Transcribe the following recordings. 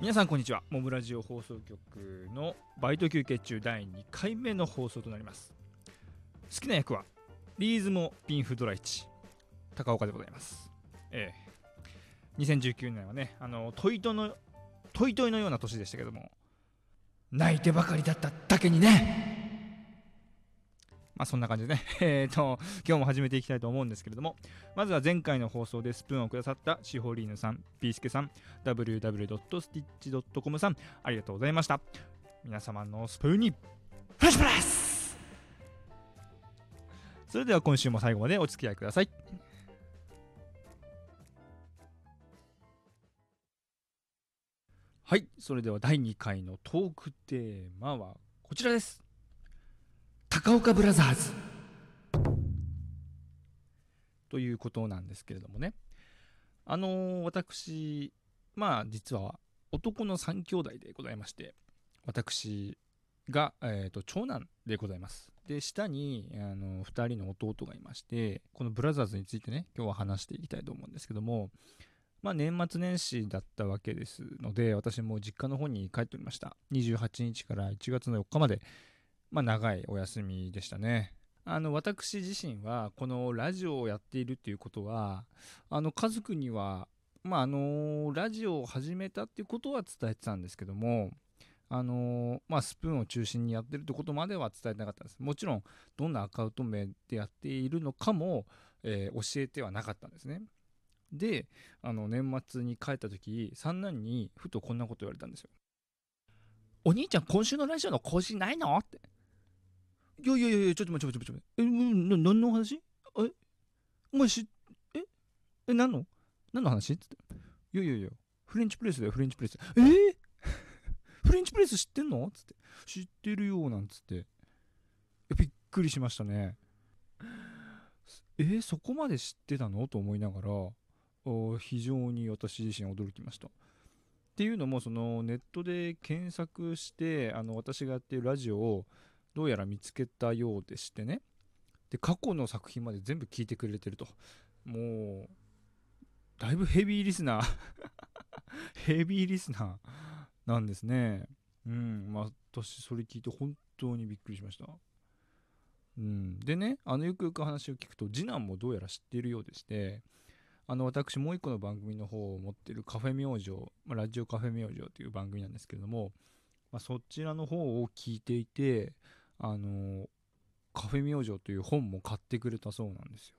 皆さんこんにちは。モブラジオ放送局のバイト休憩中第2回目の放送となります。好きな役はリーズモピンフドライチ高岡でございます。ええ。2019年はねあのトイトのトイトイのような年でしたけども泣いてばかりだっただけにねまあそんな感じでね、えっ、と、今日も始めていきたいと思うんですけれども、まずは前回の放送でスプーンをくださったシホリーヌさん、ピースケさん、www.stitch.com さん、ありがとうございました。皆様のスプーンに、フラッシュプラスそれでは今週も最後までお付き合いください。はい、それでは第2回のトークテーマはこちらです。高岡ブラザーズということなんですけれどもね。あのー、私、まあ実は男の3兄弟でございまして、私が、えーと、長男でございます。で、下にあの2人の弟がいまして、このブラザーズについてね、今日は話していきたいと思うんですけども、まあ年末年始だったわけですので、私も実家の方に帰っておりました。28日から1月の4日まで、まあ、長いお休みでしたね。あの、私自身は、このラジオをやっているっていうことは、あの、家族には、まあ、あの、ラジオを始めたっていうことは伝えてたんですけども、あのまあ、スプーンを中心にやってるってことまでは伝えてなかったんです。もちろん、どんなアカウント名でやっているのかも、えー、教えてはなかったんですね。で、あの、年末に帰った時、三男にふとこんなこと言われたんですよ。お兄ちゃん、今週のラジオの更新ないの？って。いやいやいや、ちょっと待って、ちょっと待って、え、な、何の話？え？お前し、え？え、何の？何の話？っつって。いやいやいや、フレンチプレスだよ、フレンチプレス。え？ー、フレンチプレス知ってんの？つって。知ってるよ、なんつって。びっくりしましたね。えー、そこまで知ってたの？と思いながら、非常に私自身驚きました。っていうのも、そのネットで検索して、あの私がやってるラジオをどうやら見つけたようでしてね。で、過去の作品まで全部聞いてくれてると。もう、だいぶヘビーリスナー ヘビーリスナーなんですね。うん、まあ、私、それ聞いて本当にびっくりしました。うん、でね、あの、よくよく話を聞くと、次男もどうやら知っているようでして、あの、私、もう一個の番組の方を持ってるカフェ明星、まあ、ラジオカフェ明星という番組なんですけれども、まあ、そちらの方を聞いていて、あの、カフェ明星という本も買ってくれたそうなんですよ。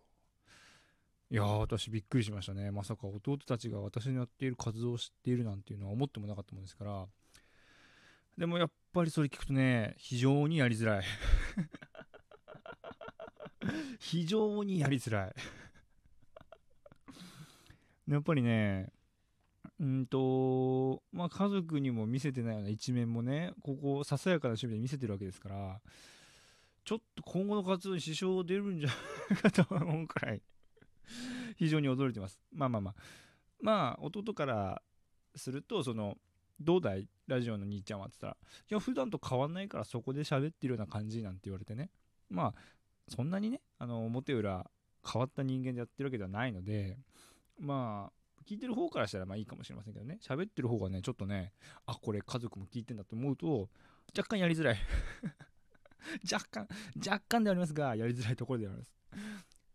いや、私びっくりしましたね。まさか弟たちが私のやっている活動を知っているなんていうのは思ってもなかったもんですから。でもやっぱりそれ聞くとね、非常にやりづらい。非常にやりづらい。やっぱりね、うんと、まあ、家族にも見せてないような一面もね、ここ、ささやかな趣味で見せてるわけですから、ちょっと今後の活動に支障出るんじゃないかと思うくらい、非常に驚いてます。まあまあまあ。まあ、弟からすると、その、どうだい？ラジオの兄ちゃんはって言ったら、いや、普段と変わんないからそこで喋ってるような感じなんて言われてね。まあ、そんなにね、あの、表裏変わった人間でやってるわけではないので、まあ、聞いてる方からしたらまあいいかもしれませんけどね、喋ってる方がね、ちょっとね、あ、これ家族も聞いてんだと思うと、若干やりづらい 若干、若干ではありますが、やりづらいところではあります。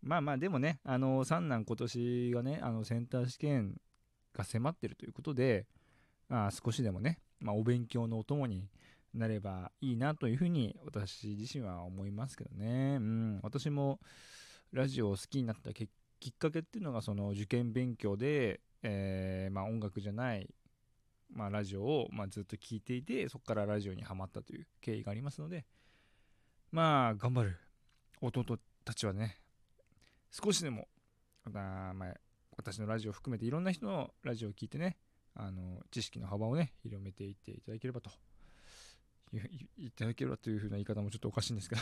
まあまあ、でもね、あの、三男今年がね、あの、センター試験が迫ってるということで、あ少しでもね、まあ、お勉強のお供になればいいなというふうに私自身は思いますけどね。うん、私もラジオを好きになった結きっかけっていうのがその受験勉強で、えー、まあ、音楽じゃない、まあ、ラジオを、ま、ずっと聴いていてそこからラジオにはまったという経緯がありますのでまあ頑張る。弟たちはね少しでもまあ、私のラジオを含めていろんな人のラジオを聴いてねあの知識の幅をね広めていっていただければといただければというふうな言い方もちょっとおかしいんですが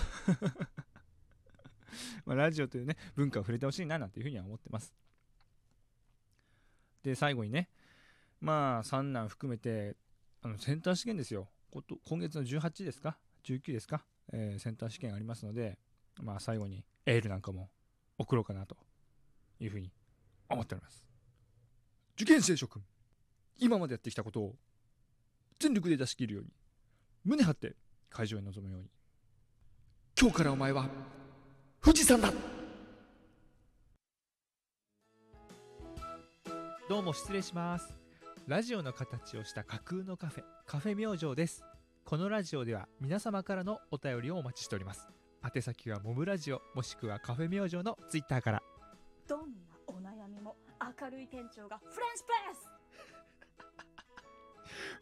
まあ、ラジオというね、文化を触れてほしいななんていうふうには思ってます。で、最後にね、まあ、三男含めて、あの、センター試験ですよ。こと今月の18ですか ?19 ですか、えー、センター試験ありますので、まあ、最後にエールなんかも送ろうかなというふうに思っております。受験生諸君、今までやってきたことを全力で出し切るように胸張って会場に臨むように今日からお前は富士山だ。どうも失礼します。ラジオの形をした架空のカフェカフェ明星です。このラジオでは皆様からのお便りをお待ちしております。宛先はモブラジオもしくはカフェ明星のツイッターから。どんなお悩みも明るい店長がフレンチプレス!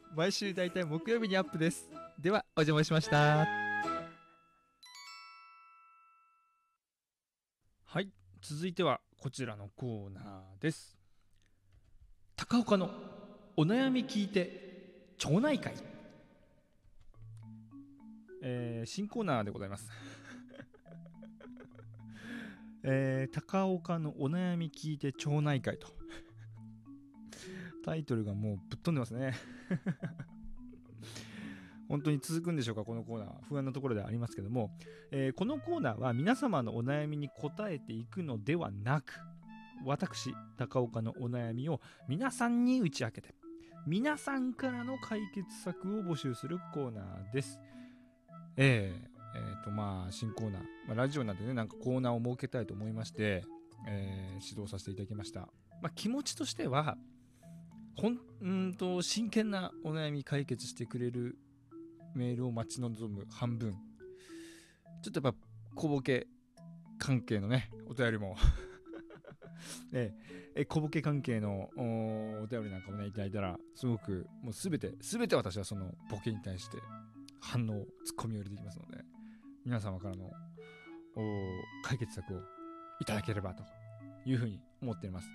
毎週だいたい木曜日にアップです。ではお邪魔しましたはい続いてはこちらのコーナーです。高岡のお悩み聞いて町内会。えー新コーナーでございます。えー高岡のお悩み聞いて町内会と。タイトルがもうぶっ飛んでますね。本当に続くんでしょうかこのコーナー不安なところではありますけども、えーこのコーナーは皆様のお悩みに答えていくのではなく私高岡のお悩みを皆さんに打ち明けて皆さんからの解決策を募集するコーナーです。えーえーとまあ新コーナー、まあ、ラジオなんでねなんかコーナーを設けたいと思いまして、えー指導させていただきました、まあ、気持ちとしてはほんんと真剣なお悩み解決してくれるメールを待ち望む半分。ちょっとやっぱ小ボケ関係のねお便りも。ええ。小ボケ関係のお便りなんかもねいただいたらすごくもうすべてすべて私はそのボケに対して反応ツッコミを入れていきますので皆様からのお解決策をいただければというふうに思っています。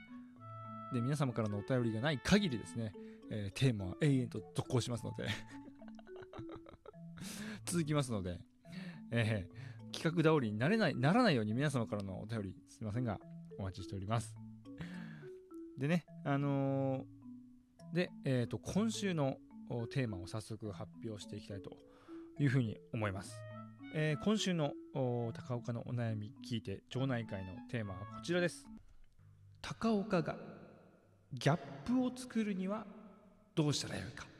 で皆様からのお便りがない限りですね、えーテーマは永遠と続行しますので。続きますので、えー企画倒りになれないならないように皆様からのお便りすいませんがお待ちしております。でねあのーで、えー、と今週のテーマを早速発表していきたいというふうに思います、えー今週の高岡のお悩み聞いて町内会のテーマはこちらです。高岡がギャップを作るにはどうしたらよいか。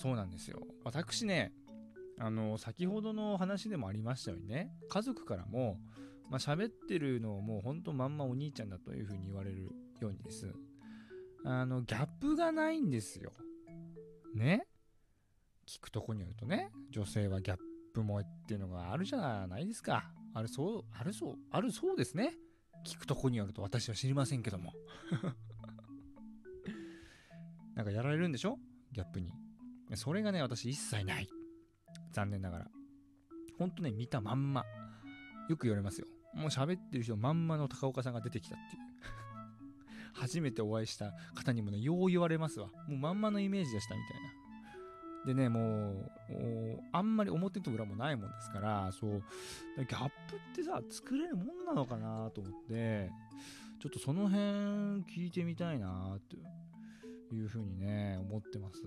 そうなんですよ。私ねあの先ほどの話でもありましたようにね家族からもまあ喋ってるのをもうほんとまんまお兄ちゃんだというふうに言われるようにです。あのギャップがないんですよ。ね？聞くとこによるとね女性はギャップ萌えっていうのがあるじゃないですか。あるそうあるそうあるそうですね。聞くとこによると私は知りませんけども。なんかやられるんでしょ？ギャップに。それがね私一切ない。残念ながら。ほんとね見たまんま。よく言われますよ。もう喋ってる人まんまの高岡さんが出てきたっていう。初めてお会いした方にもねよう言われますわ。もうまんまのイメージでしたみたいな。でねもうあんまり表と裏もないもんですからそう。ギャップってさ作れるもんなのかなと思ってちょっとその辺聞いてみたいなっていうふうにね思ってます。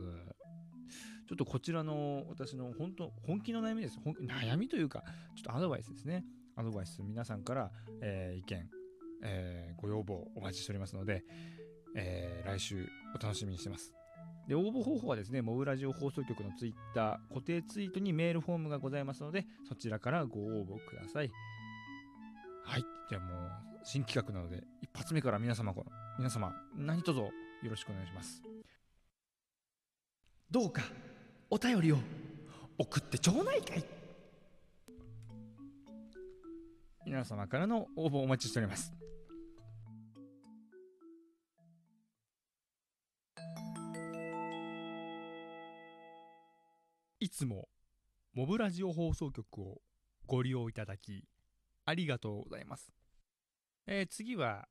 ちょっとこちらの私の本当本気の悩みです悩みというかちょっとアドバイスですねアドバイス皆さんから、えー意見、えーご要望お待ちしておりますので、えー来週お楽しみにしてますで応募方法はですね、モブラジオ放送局のツイッター、固定ツイートにメールフォームがございますので、そちらからご応募ください。はい。じゃあもう、新企画なので、一発目から皆様、皆様、何卒よろしくお願いします。どうか、お便りを送ってちょうないかい皆様からの応募お待ちしております。いつもモブラジオ放送局をご利用いただきありがとうございます。えー次は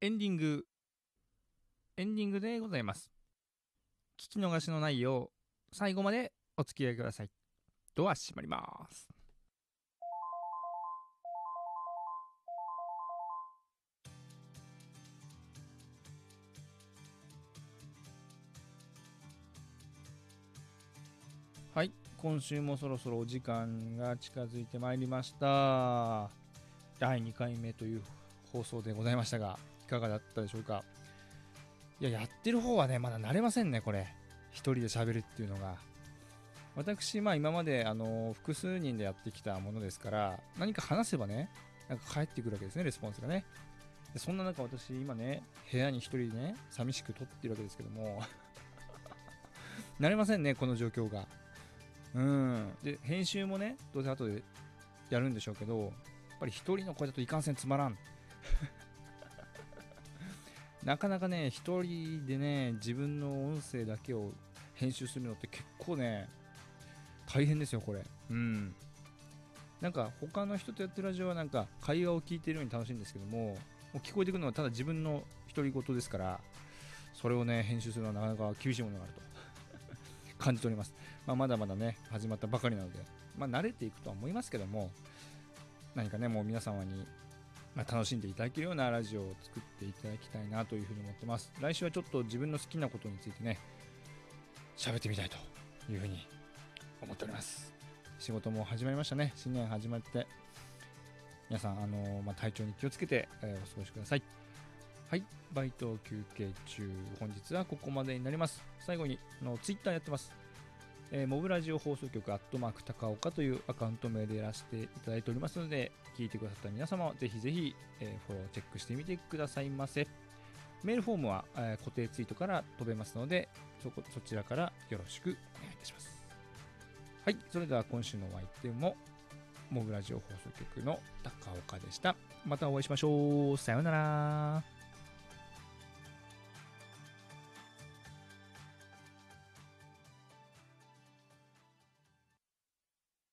エンディングエンディングでございます。聞き逃しのないよう最後までお付き合いください。ドア閉まります。はい、今週もそろそろお時間が近づいてまいりました。第2回目という放送でございましたが、いかがだったでしょうか？いややってる方はねまだ慣れませんねこれ。一人で喋るっていうのが。私まあ今まであの複数人でやってきたものですから何か話せばねなんか返ってくるわけですねレスポンスがね。でそんな中私今ね部屋に一人でね寂しく撮ってるわけですけども。慣れませんねこの状況が。うん。で編集もねどうせ後でやるんでしょうけどやっぱり一人の声だといかんせんつまらん。なかなかね一人でね自分の音声だけを編集するのって結構ね大変ですよこれ。うん。なんか他の人とやってるラジオはなんか会話を聞いてるように楽しいんですけどももう聞こえてくるのはただ自分の独り言ですからそれをね編集するのはなかなか厳しいものがあると 感じております、まあ、まだまだね始まったばかりなので、まあ、慣れていくとは思いますけども何かねもう皆様に、まあ、楽しんでいただけるようなラジオを作っていただきたいなというふうに思ってます。来週はちょっと自分の好きなことについてね喋ってみたいというふうに思っております。仕事も始まりましたね。新年始まって皆さん、あのまあ、体調に気をつけて、えーお過ごしください。はい。バイト休憩中。本日はここまでになります。最後にあのツイッターやってます。えーモブラジオ放送局アットマーク高岡というアカウント名でやらせていただいておりますので聞いてくださった皆様はぜひぜひ、えーフォローチェックしてみてくださいませ。メールフォームは、えー固定ツイートから飛べますのでそこそちらからよろしくお願いいたします。はいそれでは今週のお相手もモブラジオ放送局の高岡でした。またお会いしましょう。さようなら。